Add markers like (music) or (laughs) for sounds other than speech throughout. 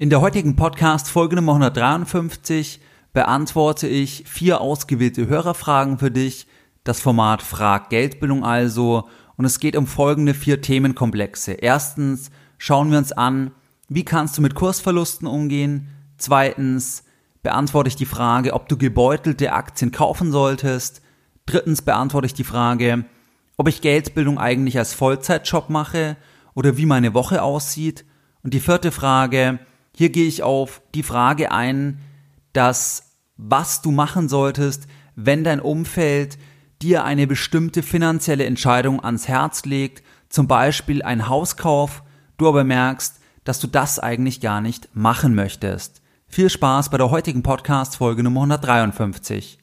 In der heutigen Podcast Folge Nummer 153 beantworte ich vier ausgewählte Hörerfragen für dich. Das Format Frag Geldbildung also. Und es geht um folgende vier Themenkomplexe. Erstens schauen wir uns an, wie kannst du mit Kursverlusten umgehen? Zweitens beantworte ich die Frage, ob du gebeutelte Aktien kaufen solltest. Drittens beantworte ich die Frage, ob ich Geldbildung eigentlich als Vollzeitjob mache oder wie meine Woche aussieht. Und die vierte Frage, hier gehe ich auf die Frage ein, dass was du machen solltest, wenn dein Umfeld dir eine bestimmte finanzielle Entscheidung ans Herz legt, zum Beispiel ein Hauskauf, du aber merkst, dass du das eigentlich gar nicht machen möchtest. Viel Spaß bei der heutigen Podcast Folge Nummer 153.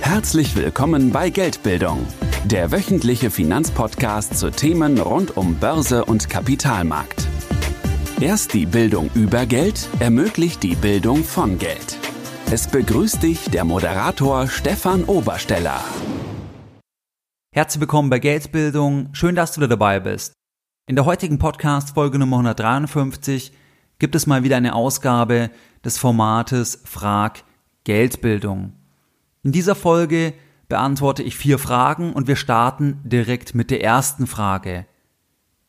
Herzlich willkommen bei Geldbildung, der wöchentliche Finanzpodcast zu Themen rund um Börse und Kapitalmarkt. Erst die Bildung über Geld ermöglicht die Bildung von Geld. Es begrüßt dich der Moderator Stefan Obersteller. Herzlich willkommen bei Geldbildung. Schön, dass du da dabei bist. In der heutigen Podcast Folge Nummer 153 gibt es mal wieder eine Ausgabe des Formates Frag Geldbildung. In dieser Folge beantworte ich vier Fragen und wir starten direkt mit der ersten Frage.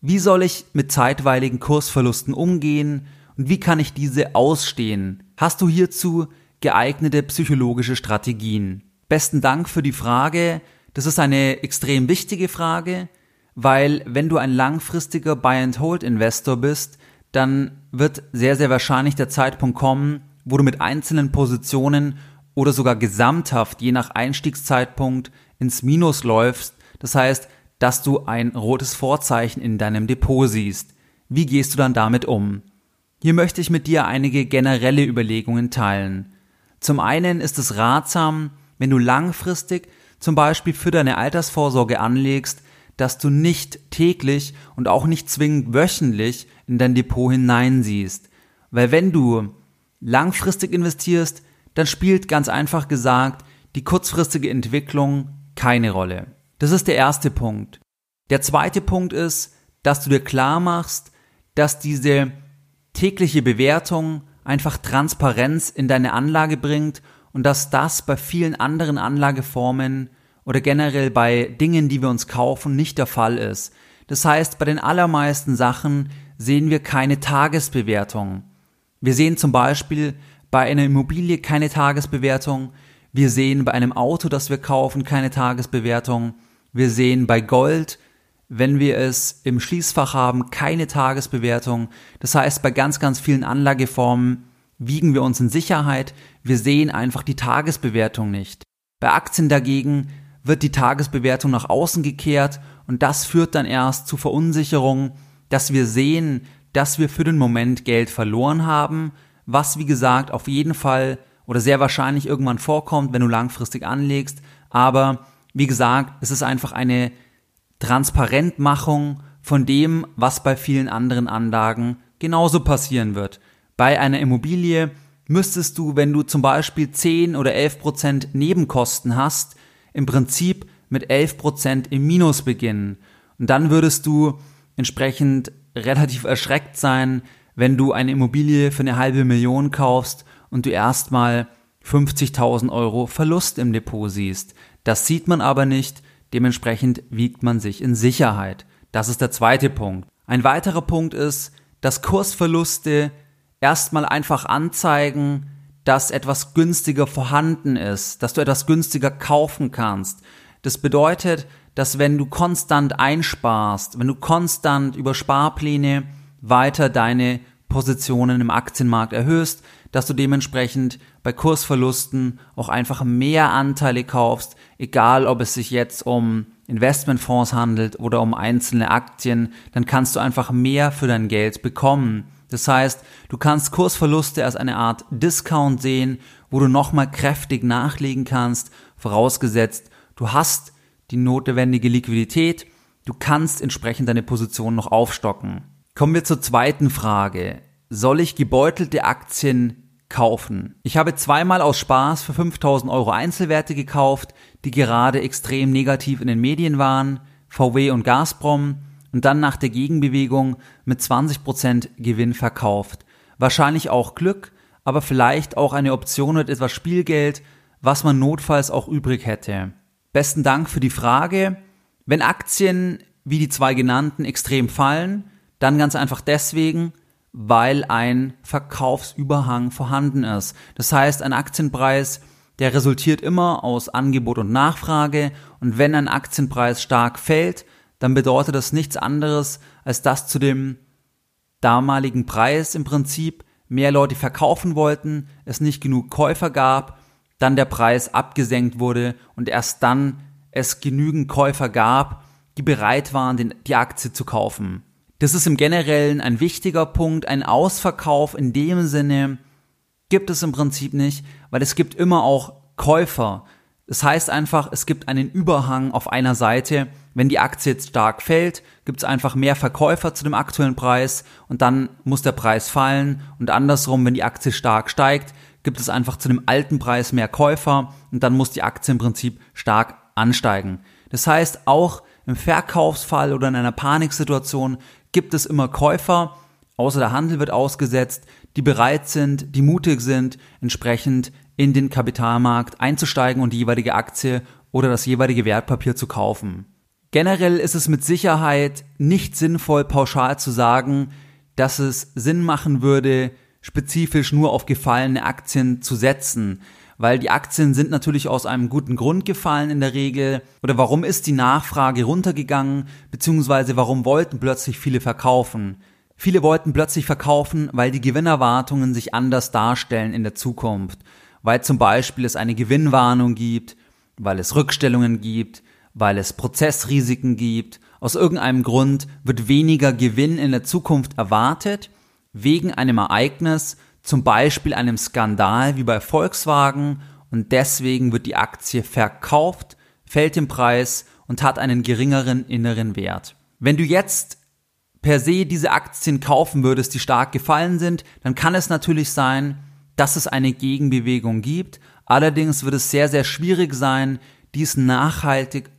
Wie soll ich mit zeitweiligen Kursverlusten umgehen und wie kann ich diese ausstehen? Hast du hierzu geeignete psychologische Strategien? Besten Dank für die Frage. Das ist eine extrem wichtige Frage, weil wenn du ein langfristiger Buy-and-Hold-Investor bist, dann wird sehr, sehr wahrscheinlich der Zeitpunkt kommen, wo du mit einzelnen Positionen oder sogar gesamthaft, je nach Einstiegszeitpunkt, ins Minus läufst. Das heißt, dass du ein rotes Vorzeichen in deinem Depot siehst. Wie gehst du dann damit um? Hier möchte ich mit dir einige generelle Überlegungen teilen. Zum einen ist es ratsam, wenn du langfristig zum Beispiel für deine Altersvorsorge anlegst, dass du nicht täglich und auch nicht zwingend wöchentlich in dein Depot hineinsiehst. Weil wenn du langfristig investierst, dann spielt ganz einfach gesagt die kurzfristige Entwicklung keine Rolle. Das ist der erste Punkt. Der zweite Punkt ist, dass du dir klar machst, dass diese tägliche Bewertung einfach Transparenz in deine Anlage bringt und dass das bei vielen anderen Anlageformen oder generell bei Dingen, die wir uns kaufen, nicht der Fall ist. Das heißt, bei den allermeisten Sachen sehen wir keine Tagesbewertung. Wir sehen zum Beispiel bei einer Immobilie keine Tagesbewertung. Wir sehen bei einem Auto, das wir kaufen, keine Tagesbewertung. Wir sehen bei Gold, wenn wir es im Schließfach haben, keine Tagesbewertung. Das heißt, bei ganz, ganz vielen Anlageformen wiegen wir uns in Sicherheit. Wir sehen einfach die Tagesbewertung nicht. Bei Aktien dagegen wird die Tagesbewertung nach außen gekehrt und das führt dann erst zu Verunsicherung, dass wir sehen, dass wir für den Moment Geld verloren haben, was wie gesagt auf jeden Fall oder sehr wahrscheinlich irgendwann vorkommt, wenn du langfristig anlegst, aber wie gesagt, es ist einfach eine Transparentmachung von dem, was bei vielen anderen Anlagen genauso passieren wird. Bei einer Immobilie müsstest du, wenn du zum Beispiel 10 oder 11 Prozent Nebenkosten hast, im Prinzip mit 11 Prozent im Minus beginnen. Und dann würdest du entsprechend relativ erschreckt sein, wenn du eine Immobilie für eine halbe Million kaufst und du erstmal 50.000 Euro Verlust im Depot siehst. Das sieht man aber nicht, dementsprechend wiegt man sich in Sicherheit. Das ist der zweite Punkt. Ein weiterer Punkt ist, dass Kursverluste erstmal einfach anzeigen, dass etwas günstiger vorhanden ist, dass du etwas günstiger kaufen kannst. Das bedeutet, dass wenn du konstant einsparst, wenn du konstant über Sparpläne weiter deine Positionen im Aktienmarkt erhöhst, dass du dementsprechend bei Kursverlusten auch einfach mehr Anteile kaufst, egal ob es sich jetzt um Investmentfonds handelt oder um einzelne Aktien, dann kannst du einfach mehr für dein Geld bekommen. Das heißt, du kannst Kursverluste als eine Art Discount sehen, wo du nochmal kräftig nachlegen kannst, vorausgesetzt, du hast die notwendige Liquidität, du kannst entsprechend deine Position noch aufstocken. Kommen wir zur zweiten Frage. Soll ich gebeutelte Aktien kaufen. Ich habe zweimal aus Spaß für 5000 Euro Einzelwerte gekauft, die gerade extrem negativ in den Medien waren, VW und Gazprom, und dann nach der Gegenbewegung mit 20% Gewinn verkauft. Wahrscheinlich auch Glück, aber vielleicht auch eine Option mit etwas Spielgeld, was man notfalls auch übrig hätte. Besten Dank für die Frage. Wenn Aktien wie die zwei genannten extrem fallen, dann ganz einfach deswegen, weil ein Verkaufsüberhang vorhanden ist. Das heißt, ein Aktienpreis, der resultiert immer aus Angebot und Nachfrage und wenn ein Aktienpreis stark fällt, dann bedeutet das nichts anderes, als dass zu dem damaligen Preis im Prinzip mehr Leute verkaufen wollten, es nicht genug Käufer gab, dann der Preis abgesenkt wurde und erst dann es genügend Käufer gab, die bereit waren, die Aktie zu kaufen. Das ist im Generellen ein wichtiger Punkt. Ein Ausverkauf in dem Sinne gibt es im Prinzip nicht, weil es gibt immer auch Käufer. Das heißt einfach, es gibt einen Überhang auf einer Seite. Wenn die Aktie jetzt stark fällt, gibt es einfach mehr Verkäufer zu dem aktuellen Preis und dann muss der Preis fallen. Und andersrum, wenn die Aktie stark steigt, gibt es einfach zu dem alten Preis mehr Käufer und dann muss die Aktie im Prinzip stark ansteigen. Das heißt, auch im Verkaufsfall oder in einer Paniksituation gibt es immer Käufer, außer der Handel wird ausgesetzt, die bereit sind, die mutig sind, entsprechend in den Kapitalmarkt einzusteigen und die jeweilige Aktie oder das jeweilige Wertpapier zu kaufen. Generell ist es mit Sicherheit nicht sinnvoll, pauschal zu sagen, dass es Sinn machen würde, spezifisch nur auf gefallene Aktien zu setzen weil die Aktien sind natürlich aus einem guten Grund gefallen in der Regel. Oder warum ist die Nachfrage runtergegangen, beziehungsweise warum wollten plötzlich viele verkaufen? Viele wollten plötzlich verkaufen, weil die Gewinnerwartungen sich anders darstellen in der Zukunft. Weil zum Beispiel es eine Gewinnwarnung gibt, weil es Rückstellungen gibt, weil es Prozessrisiken gibt. Aus irgendeinem Grund wird weniger Gewinn in der Zukunft erwartet, wegen einem Ereignis, zum Beispiel einem Skandal wie bei Volkswagen und deswegen wird die Aktie verkauft, fällt im Preis und hat einen geringeren inneren Wert. Wenn du jetzt per se diese Aktien kaufen würdest, die stark gefallen sind, dann kann es natürlich sein, dass es eine Gegenbewegung gibt. Allerdings wird es sehr, sehr schwierig sein, dies nachhaltig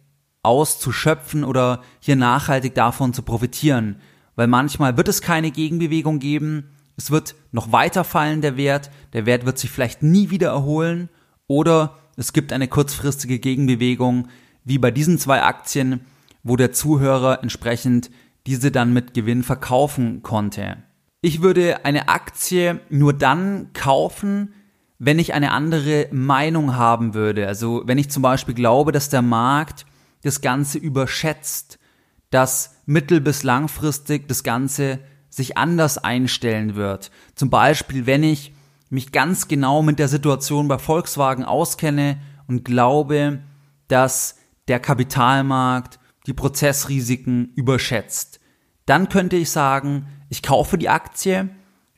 auszuschöpfen oder hier nachhaltig davon zu profitieren. Weil manchmal wird es keine Gegenbewegung geben es wird noch weiter fallen, der Wert, der Wert wird sich vielleicht nie wieder erholen oder es gibt eine kurzfristige Gegenbewegung, wie bei diesen zwei Aktien, wo der Zuhörer entsprechend diese dann mit Gewinn verkaufen konnte. Ich würde eine Aktie nur dann kaufen, wenn ich eine andere Meinung haben würde. Also wenn ich zum Beispiel glaube, dass der Markt das Ganze überschätzt, dass mittel- bis langfristig das Ganze sich anders einstellen wird. Zum Beispiel, wenn ich mich ganz genau mit der Situation bei Volkswagen auskenne und glaube, dass der Kapitalmarkt die Prozessrisiken überschätzt. Dann könnte ich sagen, ich kaufe die Aktie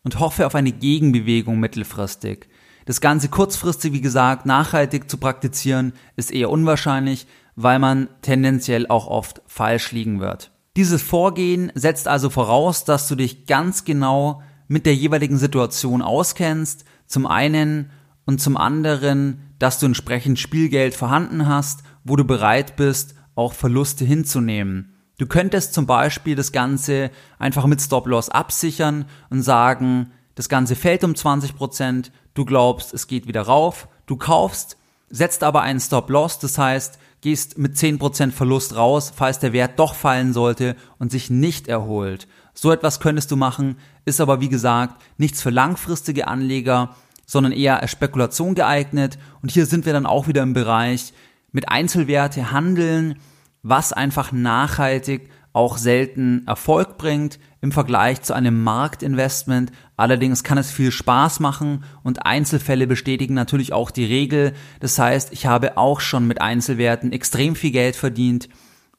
und hoffe auf eine Gegenbewegung mittelfristig. Das Ganze kurzfristig, wie gesagt, nachhaltig zu praktizieren, ist eher unwahrscheinlich, weil man tendenziell auch oft falsch liegen wird. Dieses Vorgehen setzt also voraus, dass du dich ganz genau mit der jeweiligen Situation auskennst, zum einen und zum anderen, dass du entsprechend Spielgeld vorhanden hast, wo du bereit bist, auch Verluste hinzunehmen. Du könntest zum Beispiel das Ganze einfach mit Stop-Loss absichern und sagen, das Ganze fällt um 20%, du glaubst, es geht wieder rauf, du kaufst, setzt aber einen Stop-Loss, das heißt, gehst mit 10% Verlust raus, falls der Wert doch fallen sollte und sich nicht erholt. So etwas könntest du machen, ist aber wie gesagt nichts für langfristige Anleger, sondern eher als Spekulation geeignet. Und hier sind wir dann auch wieder im Bereich mit Einzelwerte handeln, was einfach nachhaltig auch selten Erfolg bringt im Vergleich zu einem Marktinvestment. Allerdings kann es viel Spaß machen und Einzelfälle bestätigen natürlich auch die Regel. Das heißt, ich habe auch schon mit Einzelwerten extrem viel Geld verdient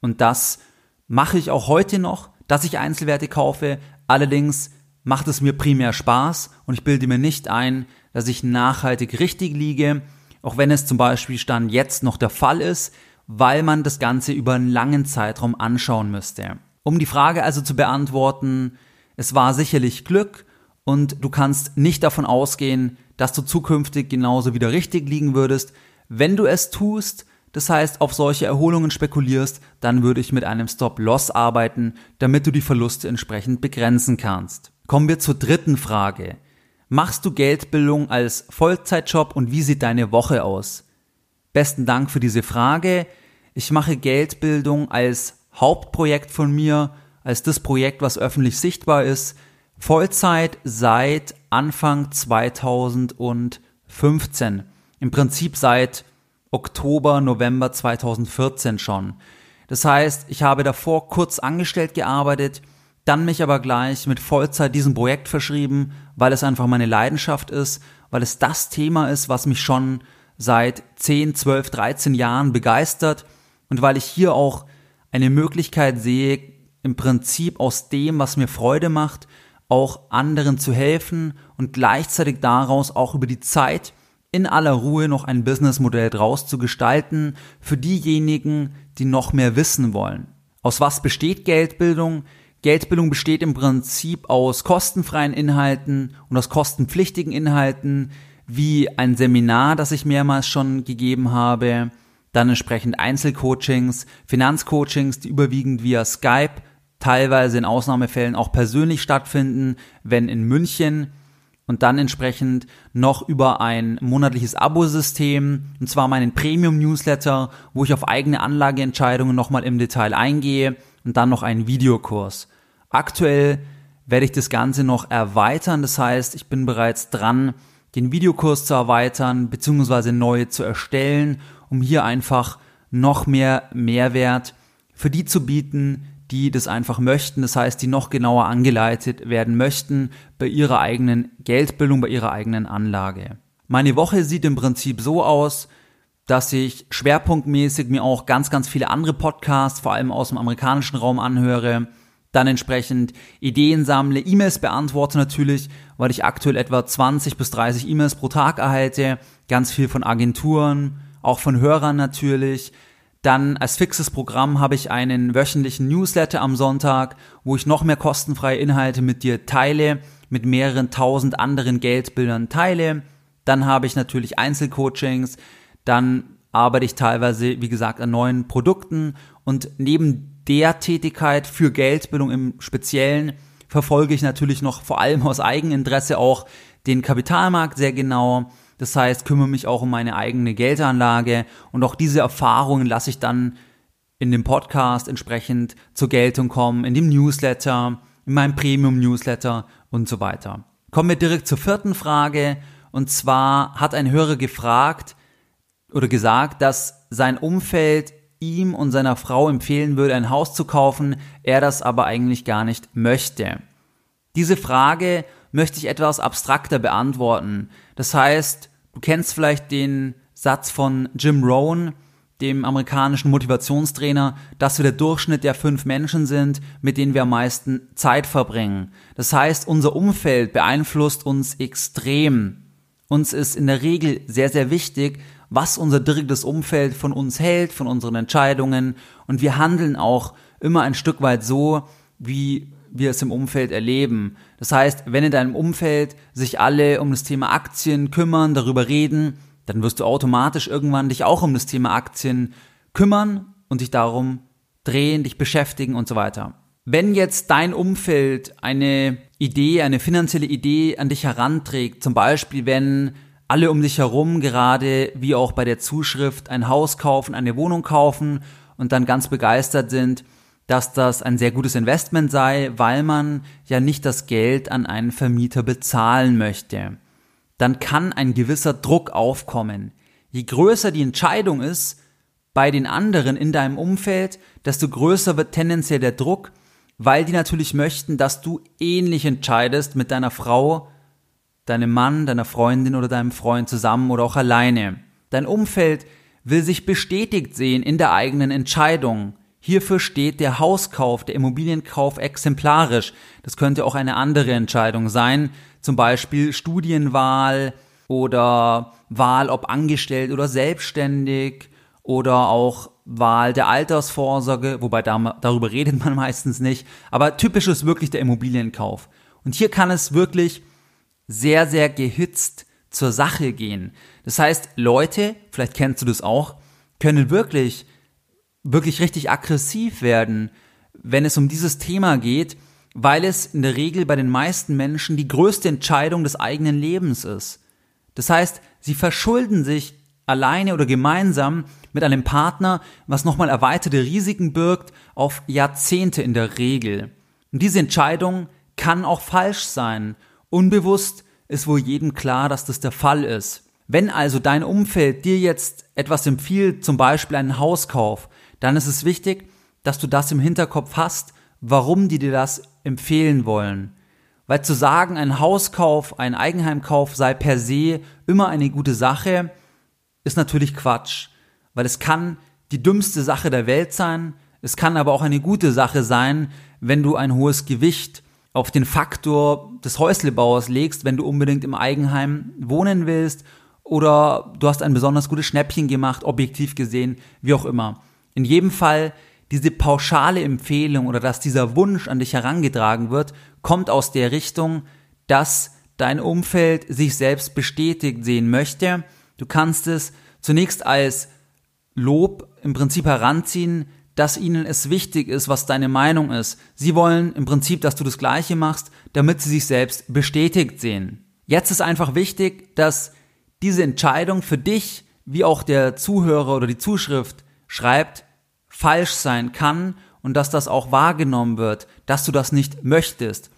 und das mache ich auch heute noch, dass ich Einzelwerte kaufe. Allerdings macht es mir primär Spaß und ich bilde mir nicht ein, dass ich nachhaltig richtig liege, auch wenn es zum Beispiel Stand jetzt noch der Fall ist weil man das Ganze über einen langen Zeitraum anschauen müsste. Um die Frage also zu beantworten, es war sicherlich Glück und du kannst nicht davon ausgehen, dass du zukünftig genauso wieder richtig liegen würdest. Wenn du es tust, das heißt auf solche Erholungen spekulierst, dann würde ich mit einem Stop-Loss arbeiten, damit du die Verluste entsprechend begrenzen kannst. Kommen wir zur dritten Frage. Machst du Geldbildung als Vollzeitjob und wie sieht deine Woche aus? Besten Dank für diese Frage. Ich mache Geldbildung als Hauptprojekt von mir, als das Projekt, was öffentlich sichtbar ist. Vollzeit seit Anfang 2015. Im Prinzip seit Oktober, November 2014 schon. Das heißt, ich habe davor kurz angestellt gearbeitet, dann mich aber gleich mit Vollzeit diesem Projekt verschrieben, weil es einfach meine Leidenschaft ist, weil es das Thema ist, was mich schon seit 10, 12, 13 Jahren begeistert und weil ich hier auch eine Möglichkeit sehe, im Prinzip aus dem, was mir Freude macht, auch anderen zu helfen und gleichzeitig daraus auch über die Zeit in aller Ruhe noch ein Businessmodell draus zu gestalten für diejenigen, die noch mehr wissen wollen. Aus was besteht Geldbildung? Geldbildung besteht im Prinzip aus kostenfreien Inhalten und aus kostenpflichtigen Inhalten, wie ein Seminar, das ich mehrmals schon gegeben habe, dann entsprechend Einzelcoachings, Finanzcoachings, die überwiegend via Skype, teilweise in Ausnahmefällen auch persönlich stattfinden, wenn in München. Und dann entsprechend noch über ein monatliches Abosystem, und zwar meinen Premium-Newsletter, wo ich auf eigene Anlageentscheidungen nochmal im Detail eingehe. Und dann noch einen Videokurs. Aktuell werde ich das Ganze noch erweitern, das heißt, ich bin bereits dran, den Videokurs zu erweitern, beziehungsweise neue zu erstellen, um hier einfach noch mehr Mehrwert für die zu bieten, die das einfach möchten, das heißt, die noch genauer angeleitet werden möchten bei ihrer eigenen Geldbildung, bei ihrer eigenen Anlage. Meine Woche sieht im Prinzip so aus, dass ich schwerpunktmäßig mir auch ganz, ganz viele andere Podcasts, vor allem aus dem amerikanischen Raum anhöre, dann entsprechend Ideen sammle, E-Mails beantworte natürlich, weil ich aktuell etwa 20 bis 30 E-Mails pro Tag erhalte, ganz viel von Agenturen, auch von Hörern natürlich, dann als fixes Programm habe ich einen wöchentlichen Newsletter am Sonntag, wo ich noch mehr kostenfreie Inhalte mit dir teile, mit mehreren tausend anderen Geldbildern teile. Dann habe ich natürlich Einzelcoachings, dann arbeite ich teilweise, wie gesagt, an neuen Produkten. Und neben der Tätigkeit für Geldbildung im Speziellen verfolge ich natürlich noch vor allem aus Eigeninteresse auch den Kapitalmarkt sehr genau, das heißt, kümmere mich auch um meine eigene Geldanlage und auch diese Erfahrungen lasse ich dann in dem Podcast entsprechend zur Geltung kommen, in dem Newsletter, in meinem Premium-Newsletter und so weiter. Kommen wir direkt zur vierten Frage. Und zwar hat ein Hörer gefragt oder gesagt, dass sein Umfeld ihm und seiner Frau empfehlen würde, ein Haus zu kaufen, er das aber eigentlich gar nicht möchte. Diese Frage möchte ich etwas abstrakter beantworten. Das heißt, du kennst vielleicht den Satz von Jim Rohn, dem amerikanischen Motivationstrainer, dass wir der Durchschnitt der fünf Menschen sind, mit denen wir am meisten Zeit verbringen. Das heißt, unser Umfeld beeinflusst uns extrem. Uns ist in der Regel sehr, sehr wichtig, was unser direktes Umfeld von uns hält, von unseren Entscheidungen. Und wir handeln auch immer ein Stück weit so, wie wir es im Umfeld erleben. Das heißt, wenn in deinem Umfeld sich alle um das Thema Aktien kümmern, darüber reden, dann wirst du automatisch irgendwann dich auch um das Thema Aktien kümmern und dich darum drehen, dich beschäftigen und so weiter. Wenn jetzt dein Umfeld eine Idee, eine finanzielle Idee an dich heranträgt, zum Beispiel wenn alle um dich herum gerade wie auch bei der Zuschrift ein Haus kaufen, eine Wohnung kaufen und dann ganz begeistert sind, dass das ein sehr gutes Investment sei, weil man ja nicht das Geld an einen Vermieter bezahlen möchte. Dann kann ein gewisser Druck aufkommen. Je größer die Entscheidung ist bei den anderen in deinem Umfeld, desto größer wird tendenziell der Druck, weil die natürlich möchten, dass du ähnlich entscheidest mit deiner Frau, deinem Mann, deiner Freundin oder deinem Freund zusammen oder auch alleine. Dein Umfeld will sich bestätigt sehen in der eigenen Entscheidung. Hierfür steht der Hauskauf, der Immobilienkauf exemplarisch. Das könnte auch eine andere Entscheidung sein, zum Beispiel Studienwahl oder Wahl ob angestellt oder selbstständig oder auch Wahl der Altersvorsorge, wobei da, darüber redet man (laughs) meistens nicht, aber typisch ist wirklich der Immobilienkauf. Und hier kann es wirklich sehr, sehr gehitzt zur Sache gehen. Das heißt, Leute, vielleicht kennst du das auch, können wirklich, wirklich richtig aggressiv werden, wenn es um dieses Thema geht, weil es in der Regel bei den meisten Menschen die größte Entscheidung des eigenen Lebens ist. Das heißt, sie verschulden sich alleine oder gemeinsam mit einem Partner, was nochmal erweiterte Risiken birgt, auf Jahrzehnte in der Regel. Und diese Entscheidung kann auch falsch sein. Unbewusst ist wohl jedem klar, dass das der Fall ist. Wenn also dein Umfeld dir jetzt etwas empfiehlt, zum Beispiel einen Hauskauf, dann ist es wichtig, dass du das im Hinterkopf hast, warum die dir das empfehlen wollen. Weil zu sagen, ein Hauskauf, ein Eigenheimkauf sei per se immer eine gute Sache, ist natürlich Quatsch. Weil es kann die dümmste Sache der Welt sein, es kann aber auch eine gute Sache sein, wenn du ein hohes Gewicht auf den Faktor des Häuslebauers legst, wenn du unbedingt im Eigenheim wohnen willst oder du hast ein besonders gutes Schnäppchen gemacht, objektiv gesehen, wie auch immer. In jedem Fall diese pauschale Empfehlung oder dass dieser Wunsch an dich herangetragen wird, kommt aus der Richtung, dass dein Umfeld sich selbst bestätigt sehen möchte. Du kannst es zunächst als Lob im Prinzip heranziehen, dass ihnen es wichtig ist, was deine Meinung ist. Sie wollen im Prinzip, dass du das Gleiche machst, damit sie sich selbst bestätigt sehen. Jetzt ist einfach wichtig, dass diese Entscheidung für dich, wie auch der Zuhörer oder die Zuschrift schreibt, falsch sein kann und dass das auch wahrgenommen wird, dass du das nicht möchtest.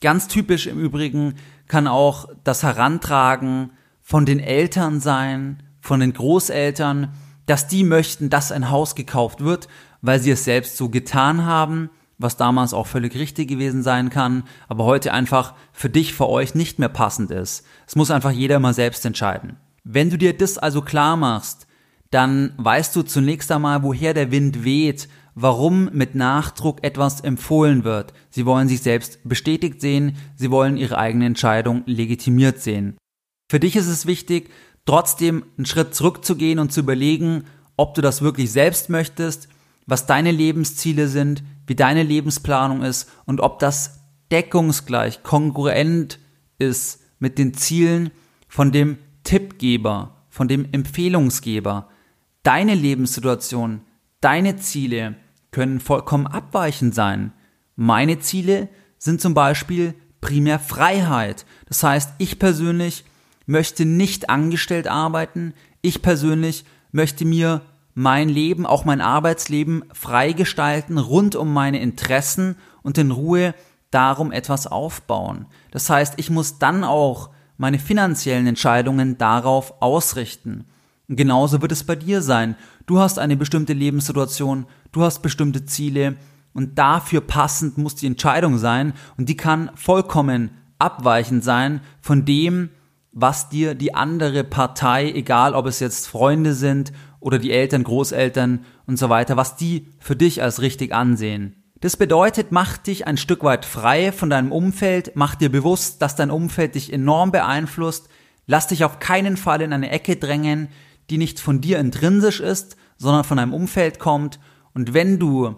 Ganz typisch im Übrigen kann auch das Herantragen von den Eltern sein, von den Großeltern, dass die möchten, dass ein Haus gekauft wird, weil sie es selbst so getan haben, was damals auch völlig richtig gewesen sein kann, aber heute einfach für dich, für euch nicht mehr passend ist. Es muss einfach jeder mal selbst entscheiden. Wenn du dir das also klar machst, dann weißt du zunächst einmal, woher der Wind weht, warum mit Nachdruck etwas empfohlen wird. Sie wollen sich selbst bestätigt sehen, sie wollen ihre eigene Entscheidung legitimiert sehen. Für dich ist es wichtig, trotzdem einen Schritt zurückzugehen und zu überlegen, ob du das wirklich selbst möchtest was deine Lebensziele sind, wie deine Lebensplanung ist und ob das deckungsgleich, kongruent ist mit den Zielen von dem Tippgeber, von dem Empfehlungsgeber. Deine Lebenssituation, deine Ziele können vollkommen abweichend sein. Meine Ziele sind zum Beispiel primär Freiheit. Das heißt, ich persönlich möchte nicht angestellt arbeiten. Ich persönlich möchte mir mein Leben, auch mein Arbeitsleben freigestalten, rund um meine Interessen und in Ruhe darum etwas aufbauen. Das heißt, ich muss dann auch meine finanziellen Entscheidungen darauf ausrichten. Genauso wird es bei dir sein. Du hast eine bestimmte Lebenssituation, du hast bestimmte Ziele und dafür passend muss die Entscheidung sein und die kann vollkommen abweichend sein von dem, was dir die andere Partei, egal ob es jetzt Freunde sind oder die Eltern, Großeltern und so weiter, was die für dich als richtig ansehen. Das bedeutet, mach dich ein Stück weit frei von deinem Umfeld, mach dir bewusst, dass dein Umfeld dich enorm beeinflusst, lass dich auf keinen Fall in eine Ecke drängen, die nicht von dir intrinsisch ist, sondern von deinem Umfeld kommt. Und wenn du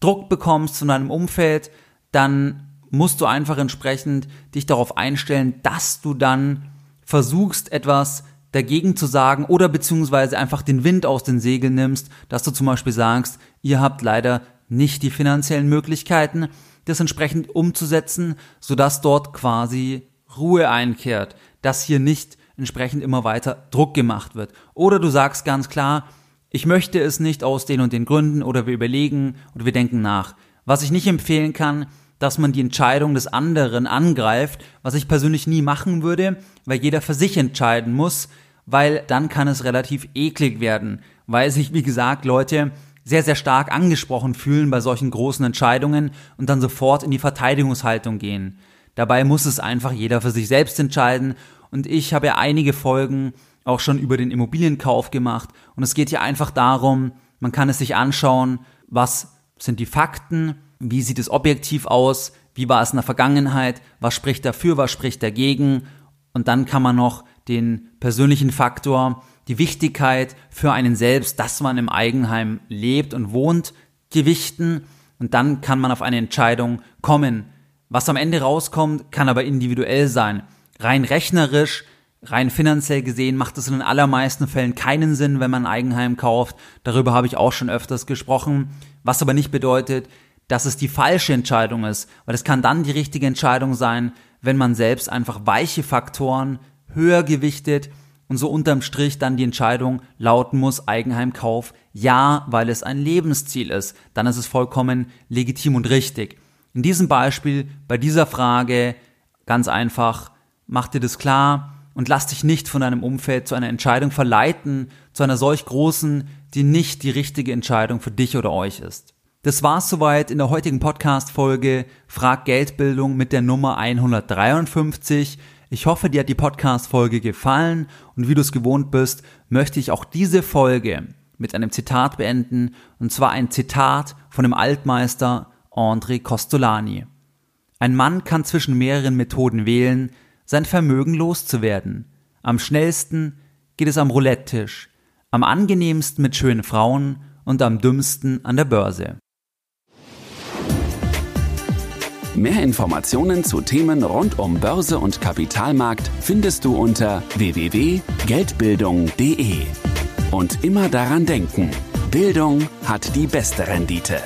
Druck bekommst von deinem Umfeld, dann musst du einfach entsprechend dich darauf einstellen, dass du dann versuchst, etwas dagegen zu sagen oder beziehungsweise einfach den Wind aus den Segeln nimmst, dass du zum Beispiel sagst, ihr habt leider nicht die finanziellen Möglichkeiten, das entsprechend umzusetzen, sodass dort quasi Ruhe einkehrt, dass hier nicht entsprechend immer weiter Druck gemacht wird. Oder du sagst ganz klar, ich möchte es nicht aus den und den Gründen oder wir überlegen oder wir denken nach. Was ich nicht empfehlen kann, dass man die Entscheidung des anderen angreift, was ich persönlich nie machen würde, weil jeder für sich entscheiden muss, weil dann kann es relativ eklig werden, weil sich, wie gesagt, Leute sehr, sehr stark angesprochen fühlen bei solchen großen Entscheidungen und dann sofort in die Verteidigungshaltung gehen. Dabei muss es einfach jeder für sich selbst entscheiden und ich habe ja einige Folgen auch schon über den Immobilienkauf gemacht und es geht ja einfach darum, man kann es sich anschauen, was sind die Fakten, wie sieht es objektiv aus, wie war es in der Vergangenheit, was spricht dafür, was spricht dagegen und dann kann man noch den persönlichen Faktor, die Wichtigkeit für einen selbst, dass man im Eigenheim lebt und wohnt, gewichten und dann kann man auf eine Entscheidung kommen. Was am Ende rauskommt, kann aber individuell sein. Rein rechnerisch Rein finanziell gesehen macht es in den allermeisten Fällen keinen Sinn, wenn man ein Eigenheim kauft. Darüber habe ich auch schon öfters gesprochen. Was aber nicht bedeutet, dass es die falsche Entscheidung ist, weil es kann dann die richtige Entscheidung sein, wenn man selbst einfach weiche Faktoren höher gewichtet und so unterm Strich dann die Entscheidung lauten muss, Eigenheimkauf, ja, weil es ein Lebensziel ist, dann ist es vollkommen legitim und richtig. In diesem Beispiel, bei dieser Frage, ganz einfach, mach dir das klar und lass dich nicht von deinem Umfeld zu einer Entscheidung verleiten, zu einer solch großen, die nicht die richtige Entscheidung für dich oder euch ist. Das war's soweit in der heutigen Podcast-Folge Frag Geldbildung mit der Nummer 153. Ich hoffe, dir hat die Podcast-Folge gefallen und wie du es gewohnt bist, möchte ich auch diese Folge mit einem Zitat beenden und zwar ein Zitat von dem Altmeister André Costolani. Ein Mann kann zwischen mehreren Methoden wählen, sein Vermögen loszuwerden. Am schnellsten geht es am Roulette-Tisch, am angenehmsten mit schönen Frauen und am dümmsten an der Börse. Mehr Informationen zu Themen rund um Börse und Kapitalmarkt findest du unter www.geldbildung.de. Und immer daran denken, Bildung hat die beste Rendite.